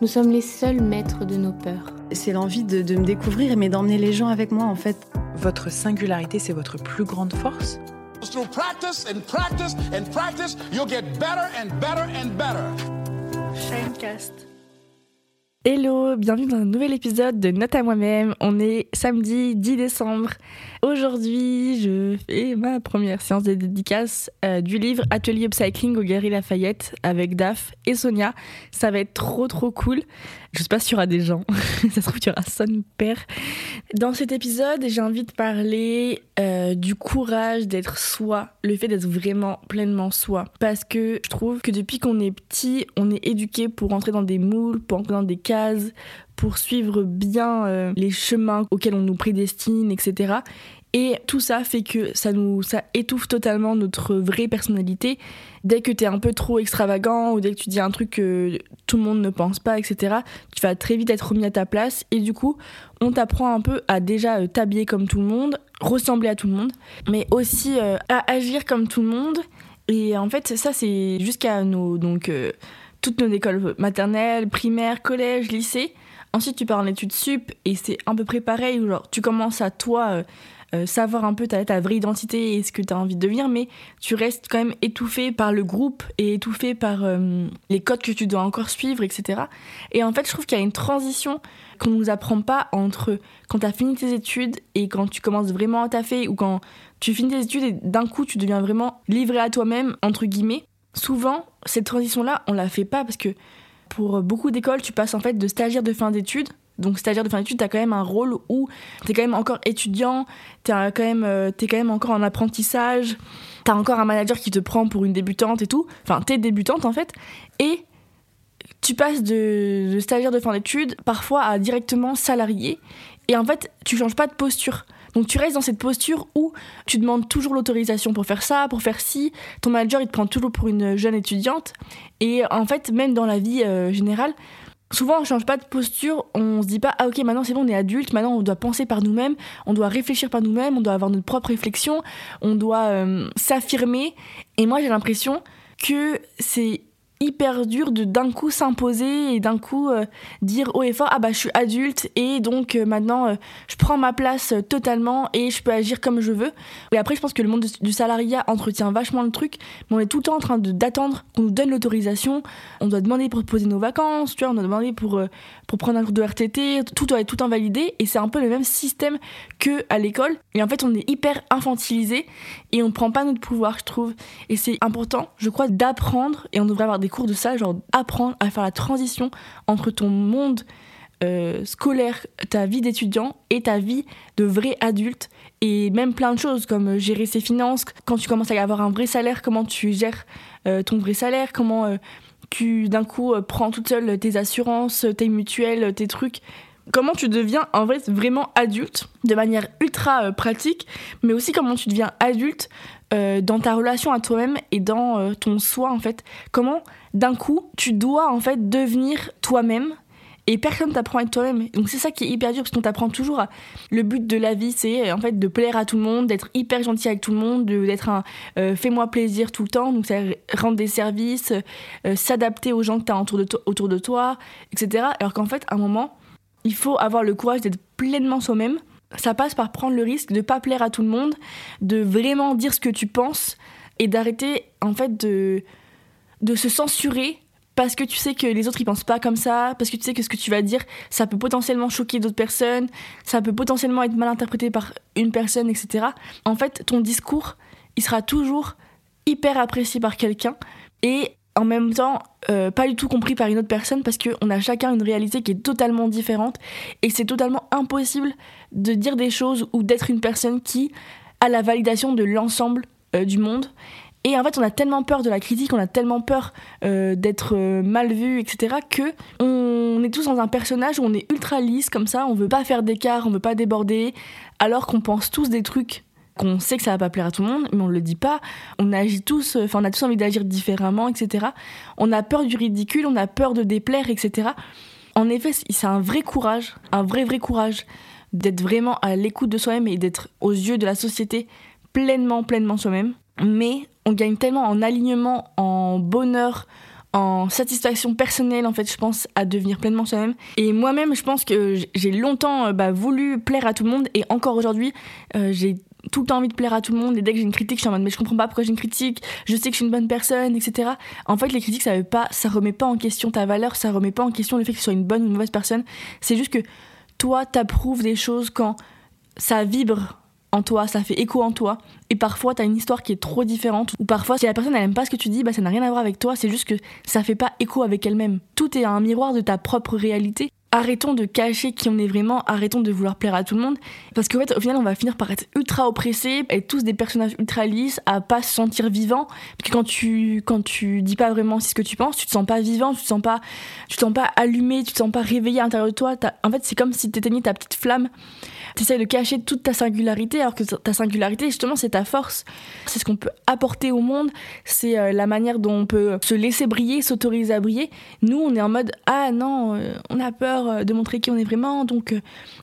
nous sommes les seuls maîtres de nos peurs. C'est l'envie de, de me découvrir, mais d'emmener les gens avec moi en fait. Votre singularité, c'est votre plus grande force? Through practice and practice and practice, you'll get better and better and better. Shinecast. Hello, bienvenue dans un nouvel épisode de Note à moi-même. On est samedi 10 décembre. Aujourd'hui, je fais ma première séance de dédicace euh, du livre Atelier Upcycling au Galerie Lafayette avec Daph et Sonia. Ça va être trop trop cool. Je sais pas s'il y aura des gens. Ça se trouve, il y aura son père. Dans cet épisode, j'ai envie de parler euh, du courage d'être soi, le fait d'être vraiment pleinement soi. Parce que je trouve que depuis qu'on est petit, on est éduqué pour entrer dans des moules, pour entrer dans des pour suivre bien euh, les chemins auxquels on nous prédestine, etc. Et tout ça fait que ça nous ça étouffe totalement notre vraie personnalité. Dès que tu es un peu trop extravagant ou dès que tu dis un truc que tout le monde ne pense pas, etc., tu vas très vite être remis à ta place. Et du coup, on t'apprend un peu à déjà euh, t'habiller comme tout le monde, ressembler à tout le monde, mais aussi euh, à agir comme tout le monde. Et en fait, ça, c'est jusqu'à nos. Donc, toutes nos écoles maternelles, primaires, collège, lycée. Ensuite, tu pars en études sup et c'est un peu près pareil. Genre, tu commences à toi. euh, euh, savoir un peu ta, vraie identité et ce que tu as envie de devenir, mais tu restes quand même étouffé par le groupe et étouffé par euh, les codes que tu dois encore suivre, etc. Et en fait, je trouve qu'il y a une transition qu'on nous apprend pas entre quand tu as fini tes études et quand tu commences vraiment à taffer ou quand tu finis tes études et d'un coup tu deviens vraiment livré à toi-même, entre guillemets. Souvent, cette transition-là, on la fait pas parce que pour beaucoup d'écoles, tu passes en fait de stagiaire de fin d'études donc stagiaire de fin d'études, tu as quand même un rôle où tu es quand même encore étudiant, tu es quand, même, euh, quand même encore en apprentissage, tu as encore un manager qui te prend pour une débutante et tout. Enfin, tu es débutante en fait. Et tu passes de, de stagiaire de fin d'études parfois à directement salarié. Et en fait, tu changes pas de posture. Donc tu restes dans cette posture où tu demandes toujours l'autorisation pour faire ça, pour faire ci. Ton manager, il te prend toujours pour une jeune étudiante. Et en fait, même dans la vie euh, générale, Souvent, on change pas de posture, on se dit pas, ah ok, maintenant c'est bon, on est adulte, maintenant on doit penser par nous-mêmes, on doit réfléchir par nous-mêmes, on doit avoir notre propre réflexion, on doit euh, s'affirmer. Et moi, j'ai l'impression que c'est hyper dur de d'un coup s'imposer et d'un coup euh, dire haut et fort ah bah je suis adulte et donc euh, maintenant euh, je prends ma place totalement et je peux agir comme je veux. Et après je pense que le monde du, salariat entretient vachement le truc mais on est tout le temps en train d'attendre qu'on nous donne l'autorisation. On doit demander pour poser nos vacances tu vois on doit demander pour pour prendre un cours de RTT tout doit être tout invalidé et c'est un peu le même système que à l'école. Et en fait on est hyper infantilisé et on prend pas notre pouvoir je trouve. Et c'est important je crois d'apprendre et on devrait avoir des cours de ça, genre apprendre à faire la transition entre ton monde euh, scolaire, ta vie d'étudiant et ta vie de vrai adulte et même plein de choses comme euh, gérer ses finances, quand tu commences à avoir un vrai salaire, comment tu gères euh, ton vrai salaire, comment tu d'un coup prends toute seule tes assurances, tes mutuelles, tes trucs. Comment tu deviens en vrai vraiment adulte de manière ultra pratique, mais aussi comment tu deviens adulte euh, dans ta relation à toi-même et dans euh, ton soi en fait. Comment d'un coup tu dois en fait devenir toi-même et personne t'apprend à être toi-même. Donc c'est ça qui est hyper dur parce qu'on t'apprend toujours à... le but de la vie c'est en fait de plaire à tout le monde, d'être hyper gentil avec tout le monde, de- d'être un euh, fais-moi plaisir tout le temps, donc c'est rendre des services, s'adapter aux gens que t'as autour de, autour de toi, etc. Alors qu'en fait à un moment il faut avoir le courage d'être pleinement soi-même. Ça passe par prendre le risque de pas plaire à tout le monde, de vraiment dire ce que tu penses et d'arrêter en fait de de se censurer parce que tu sais que les autres ils pensent pas comme ça, parce que tu sais que ce que tu vas dire ça peut potentiellement choquer d'autres personnes, ça peut potentiellement être mal interprété par une personne, etc. En fait, ton discours il sera toujours hyper apprécié par quelqu'un et en même temps euh, pas du tout compris par une autre personne parce qu'on a chacun une réalité qui est totalement différente et c'est totalement impossible de dire des choses ou d'être une personne qui a la validation de l'ensemble euh, du monde. Et en fait, on a tellement peur de la critique, on a tellement peur euh, d'être mal vu, etc., que on est tous dans un personnage où on est ultra lisse comme ça, on veut pas faire d'écart, on veut pas déborder, alors qu'on pense tous des trucs qu'on sait que ça va pas plaire à tout le monde, mais on le dit pas. On agit tous, enfin on a tous envie d'agir différemment, etc. On a peur du ridicule, on a peur de déplaire, etc. En effet, c'est un vrai courage, un vrai vrai courage d'être vraiment à l'écoute de soi-même et d'être aux yeux de la société pleinement, pleinement soi-même. Mais on gagne tellement en alignement, en bonheur, en satisfaction personnelle, en fait, je pense, à devenir pleinement soi-même. Et moi-même, je pense que j'ai longtemps euh, bah, voulu plaire à tout le monde, et encore aujourd'hui, euh, j'ai tout le temps envie de plaire à tout le monde, et dès que j'ai une critique, je suis en mode, mais je comprends pas pourquoi j'ai une critique, je sais que je suis une bonne personne, etc. En fait, les critiques, ça veut pas, ça remet pas en question ta valeur, ça remet pas en question le fait que tu sois une bonne ou une mauvaise personne. C'est juste que toi, t'approuves des choses quand ça vibre en toi, ça fait écho en toi. Et parfois, t'as une histoire qui est trop différente. Ou parfois, si la personne elle aime pas ce que tu dis, bah ça n'a rien à voir avec toi. C'est juste que ça fait pas écho avec elle-même. Tout est un miroir de ta propre réalité. Arrêtons de cacher qui on est vraiment, arrêtons de vouloir plaire à tout le monde. Parce qu'en fait, au final, on va finir par être ultra oppressés, être tous des personnages ultra lisses, à pas se sentir vivant. Parce que quand tu, quand tu dis pas vraiment ce que tu penses, tu te sens pas vivant, tu te sens pas, tu te sens pas allumé, tu te sens pas réveillé à l'intérieur de toi. En fait, c'est comme si t'éteignais ta petite flamme tu essaies de cacher toute ta singularité, alors que ta singularité, justement, c'est ta force. C'est ce qu'on peut apporter au monde, c'est euh, la manière dont on peut se laisser briller, s'autoriser à briller. Nous, on est en mode Ah non, euh, on a peur euh, de montrer qui on est vraiment, donc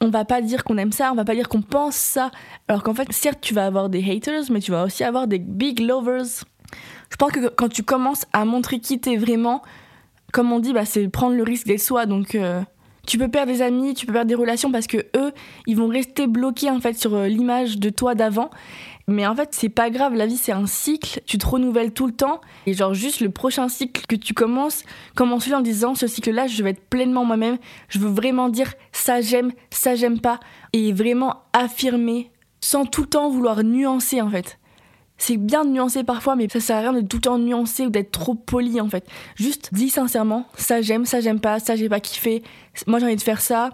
on va pas dire qu'on aime ça, on va pas dire qu'on pense ça. Alors qu'en fait, certes, tu vas avoir des haters, mais tu vas aussi avoir des big lovers. Je pense que quand tu commences à montrer qui t'es vraiment, comme on dit, bah, c'est prendre le risque d'être soi. Donc, tu peux perdre des amis, tu peux perdre des relations parce que eux, ils vont rester bloqués en fait sur euh, l'image de toi d'avant. Mais en fait, c'est pas grave, la vie c'est un cycle, tu te renouvelles tout le temps. Et genre, juste le prochain cycle que tu commences, commence-le en disant ce cycle-là, je vais être pleinement moi-même, je veux vraiment dire ça j'aime, ça j'aime pas. Et vraiment affirmer sans tout le temps vouloir nuancer en fait c'est bien de nuancer parfois, mais ça sert à rien de tout le temps nuancer ou d'être trop poli en fait. Juste dis sincèrement, ça j'aime, ça j'aime pas, ça j'ai pas kiffé, moi j'ai envie de faire ça.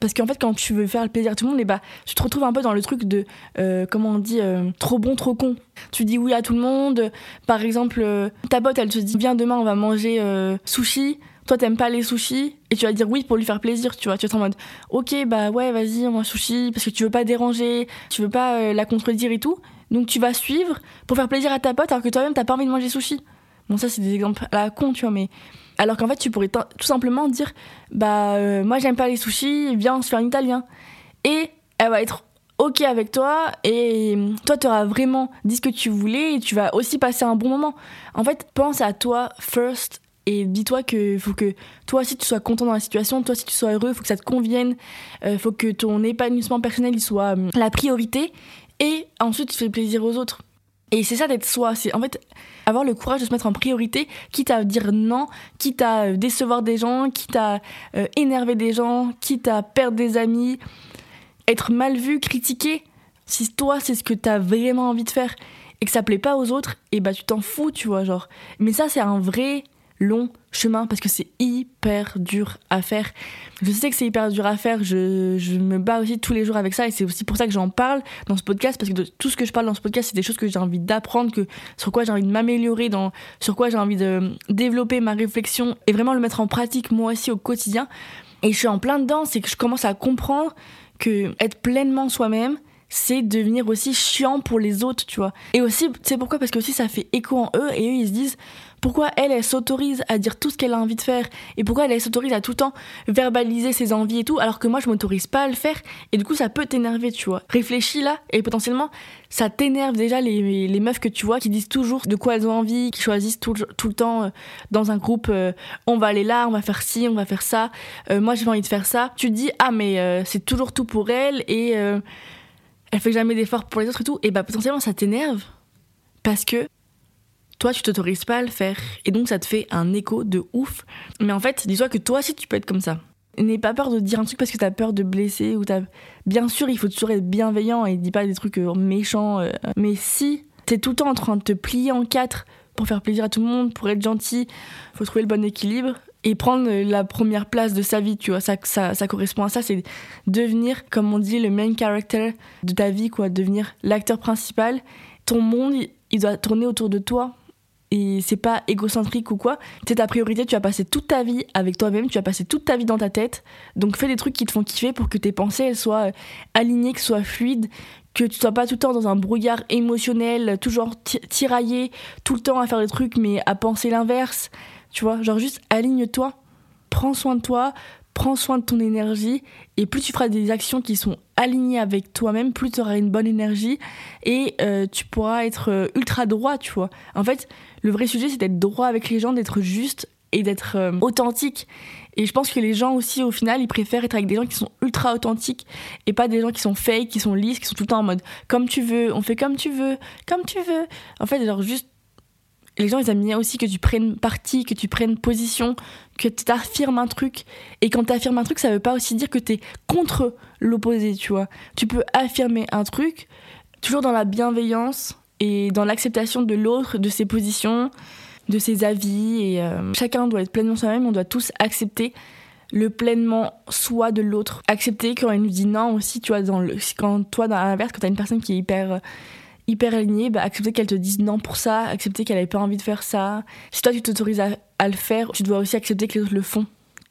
Parce qu'en fait, quand tu veux faire le plaisir à tout le monde, bah, tu te retrouves un peu dans le truc de, euh, comment on dit, euh, trop bon, trop con. Tu dis oui à tout le monde. Par exemple, euh, ta pote, elle te dit, viens demain, on va manger sushi. Toi, t'aimes pas les sushis. Et tu vas dire oui pour lui faire plaisir, tu vois. Tu vas être en mode, ok, bah ouais, vas-y, on va sushi. Parce que tu veux pas déranger, tu veux pas la contredire et tout. Donc tu vas suivre pour faire plaisir à ta pote alors que toi-même t'as pas envie de manger sushi. Bon ça c'est des exemples à la con tu vois mais alors qu'en fait tu pourrais tout simplement dire bah euh, moi j'aime pas les sushis, viens on se fait un italien. Et elle va être ok avec toi et toi tu auras vraiment dit ce que tu voulais et tu vas aussi passer un bon moment. En fait pense à toi first et dis-toi que faut que toi aussi tu sois content dans la situation, toi aussi tu sois heureux, faut que ça te convienne, euh, faut que ton épanouissement personnel soit euh, la priorité et ensuite tu fais plaisir aux autres. Et c'est ça d'être soi, c'est en fait avoir le courage de se mettre en priorité, quitte à dire non, quitte à euh, décevoir des gens, quitte à euh, énerver des gens, quitte à perdre des amis, être mal vu, critiqué. Si toi c'est ce que t'as vraiment envie de faire et que ça plaît pas aux autres, et bah tu t'en fous, tu vois, genre. Mais ça c'est un vrai long chemin parce que c'est hyper dur à faire. Je sais que c'est hyper dur à faire, je, je, me bats aussi tous les jours avec ça et c'est aussi pour ça que j'en parle dans ce podcast parce que tout ce que je parle dans ce podcast c'est des choses que j'ai envie d'apprendre, que sur quoi j'ai envie de m'améliorer, dans sur quoi j'ai envie de développer ma réflexion et vraiment le mettre en pratique moi aussi au quotidien. Et je suis en plein dedans, c'est que je commence à comprendre que être pleinement soi-même, c'est devenir aussi chiant pour les autres, tu vois. Et aussi, c'est pourquoi? Parce que aussi ça fait écho en eux et eux ils se disent pourquoi elle, elle s'autorise à dire tout ce qu'elle a envie de faire? Et pourquoi elle, elle s'autorise à tout le temps verbaliser ses envies et tout, alors que moi, je m'autorise pas à le faire? Et du coup, ça peut t'énerver, tu vois. Réfléchis là et potentiellement, ça t'énerve déjà les, les, meufs que tu vois qui disent toujours de quoi elles ont envie, qui choisissent tout, tout le temps euh, dans un groupe, euh, on va aller là, on va faire ci, on va faire ça, euh, moi j'ai envie de faire ça. Tu te dis, ah mais c'est toujours tout pour elle et elle fait jamais d'efforts pour les autres et tout, et bah potentiellement ça t'énerve parce que toi tu t'autorises pas à le faire et donc ça te fait un écho de ouf. Mais en fait, dis-toi que toi aussi tu peux être comme ça. N'aie pas peur de dire un truc parce que t'as peur de blesser ou t'as. Bien sûr, il faut toujours être bienveillant et dis pas des trucs euh, méchants. Euh. Mais si t'es tout le temps en train de te plier en quatre pour faire plaisir à tout le monde, pour être gentil, faut trouver le bon équilibre et prendre la première place de sa vie, tu vois. Ça, ça, correspond à ça, c'est devenir, comme on dit, le main character de ta vie, quoi. Devenir l'acteur principal. Ton monde, il doit tourner autour de toi et c'est pas égocentrique ou quoi. C'est ta priorité, tu vas passer toute ta vie avec toi-même, tu vas passer toute ta vie dans ta tête. Donc fais des trucs qui te font kiffer pour que tes pensées elles soient euh, alignées, que soient fluides, que tu sois pas tout le temps dans un brouillard émotionnel, toujours tiraillé, tout le temps à faire des trucs mais à penser l'inverse. Tu vois, genre juste aligne-toi, prends soin de toi, prends soin de ton énergie et plus tu feras des actions qui sont alignées avec toi-même, plus tu auras une bonne énergie et euh, tu pourras être euh, ultra droit, tu vois. En fait, le vrai sujet c'est d'être droit avec les gens, d'être juste et d'être euh, authentique. Et je pense que les gens aussi, au final, ils préfèrent être avec des gens qui sont ultra authentiques et pas des gens qui sont fake, qui sont lisses, qui sont tout le temps en mode comme tu veux, on fait comme tu veux, comme tu veux. En fait, genre juste les gens ils aiment bien aussi que tu prennes parti, que tu prennes position, que tu affirmes un truc. Et quand tu affirmes un truc, ça veut pas aussi dire que tu es contre l'opposé, tu vois. Tu peux affirmer un truc toujours dans la bienveillance et dans l'acceptation de l'autre, de ses positions, de ses avis. Et euh, chacun doit être pleinement soi-même, on doit tous accepter le pleinement soi de l'autre. Accepter quand elle nous dit non aussi, tu vois, dans le, quand toi, dans l'inverse, quand t'as une personne qui est hyper hyper alignée, bah, accepter qu'elle te dise non pour ça, accepter qu'elle n'avait pas envie de faire ça. Si toi tu t'autorises à, le faire, tu dois aussi accepter que les autres le font.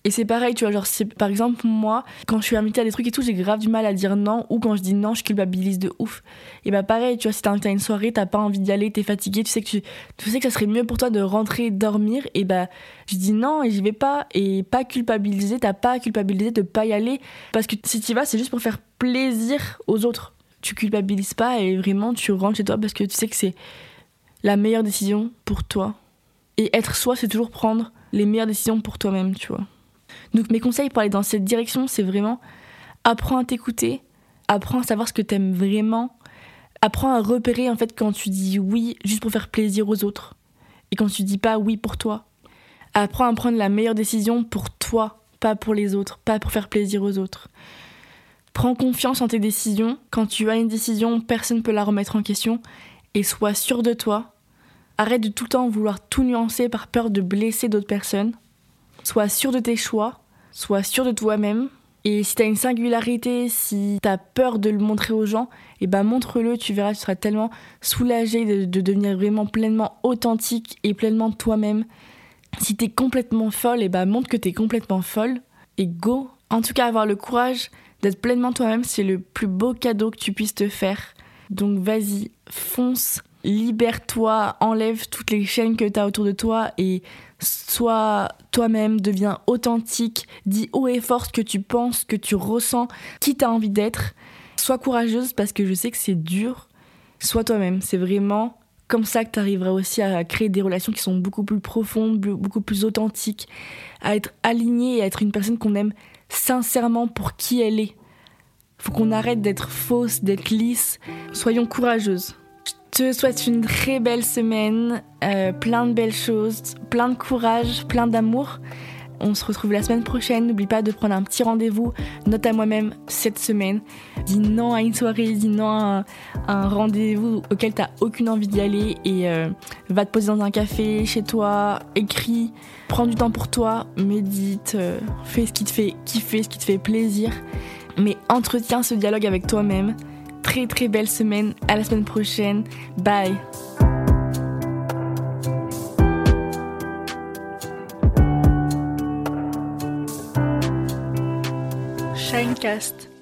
Et c'est pareil, tu vois, genre, par exemple, moi, quand je suis invitée à des trucs et tout, j'ai grave du mal à dire non, ou quand je dis non, je culpabilise de ouf. Et bah, pareil, tu vois, si à une soirée, t'as pas envie d'y aller, t'es fatigué, tu sais que tu, tu sais que ça serait mieux pour toi de rentrer, dormir, et bah, je dis non et j'y vais pas, et pas culpabiliser, t'as pas à culpabiliser de pas y aller, parce que si tu vas, c'est juste pour faire plaisir aux autres tu culpabilises pas et vraiment tu rentres chez toi parce que tu sais que c'est la meilleure décision pour toi. Et être soi, c'est toujours prendre les meilleures décisions pour toi-même, tu vois. Donc mes conseils pour aller dans cette direction, c'est vraiment apprends à t'écouter, apprends à savoir ce que t'aimes vraiment, apprends à repérer en fait quand tu dis oui juste pour faire plaisir aux autres et quand tu dis pas oui pour toi. Apprends à prendre la meilleure décision pour toi, pas pour les autres, pas pour faire plaisir aux autres. Prends confiance en tes décisions. Quand tu as une décision, personne ne peut la remettre en question. Et sois sûr de toi. Arrête de tout le temps vouloir tout nuancer par peur de blesser d'autres personnes. Sois sûr de tes choix. Sois sûr de toi-même. Et si tu as une singularité, si tu as peur de le montrer aux gens, et eh ben montre-le, tu verras, tu seras tellement soulagé de, de devenir vraiment pleinement authentique et pleinement toi-même. Si tu es complètement folle, et eh ben montre que tu es complètement folle et go. En tout cas, avoir le courage D'être pleinement toi-même, c'est le plus beau cadeau que tu puisses te faire. Donc vas-y, fonce, libère-toi, enlève toutes les chaînes que tu as autour de toi et sois toi-même, deviens authentique, dis haut et fort ce que tu penses, que tu ressens, qui t'as envie d'être. Sois courageuse parce que je sais que c'est dur. Sois toi-même, c'est vraiment comme ça que tu arriveras aussi à créer des relations qui sont beaucoup plus profondes, beaucoup plus authentiques, à être aligné et à être une personne qu'on aime sincèrement pour qui elle est. Faut qu'on arrête d'être fausse, d'être lisse. Soyons courageuses. Je te souhaite une très belle semaine, euh, plein de belles choses, plein de courage, plein d'amour. On se retrouve la semaine prochaine. N'oublie pas de prendre un petit rendez-vous. Note à moi-même cette semaine. Dis non à une soirée, dis non à un, rendez-vous auquel tu n'as aucune envie d'y aller et euh, va te poser dans un café chez toi, écris, prends du temps pour toi, médite, euh, fais ce qui te fait kiffer, ce qui te fait plaisir. Mais entretiens ce dialogue avec toi-même. Très très belle semaine. À la semaine prochaine. Bye. Podcast.